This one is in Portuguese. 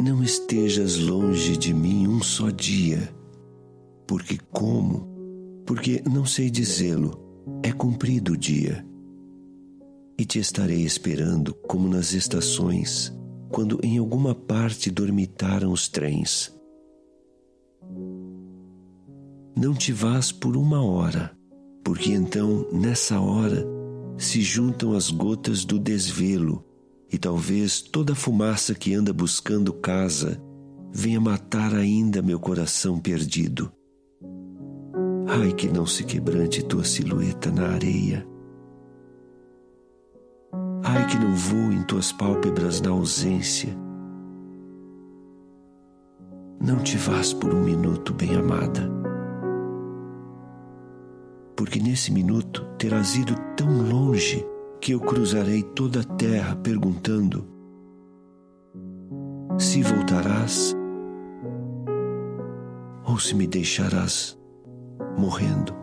Não estejas longe de mim um só dia, porque como? Porque não sei dizê-lo, é cumprido o dia. E te estarei esperando como nas estações, quando em alguma parte dormitaram os trens. Não te vás por uma hora, porque então, nessa hora, se juntam as gotas do desvelo e talvez toda a fumaça que anda buscando casa venha matar ainda meu coração perdido. Ai, que não se quebrante tua silhueta na areia. Ai, que não voem tuas pálpebras na ausência. Não te vás por um minuto, bem-amada, porque nesse minuto terás ido tão longe que eu cruzarei toda a terra perguntando: se voltarás ou se me deixarás morrendo.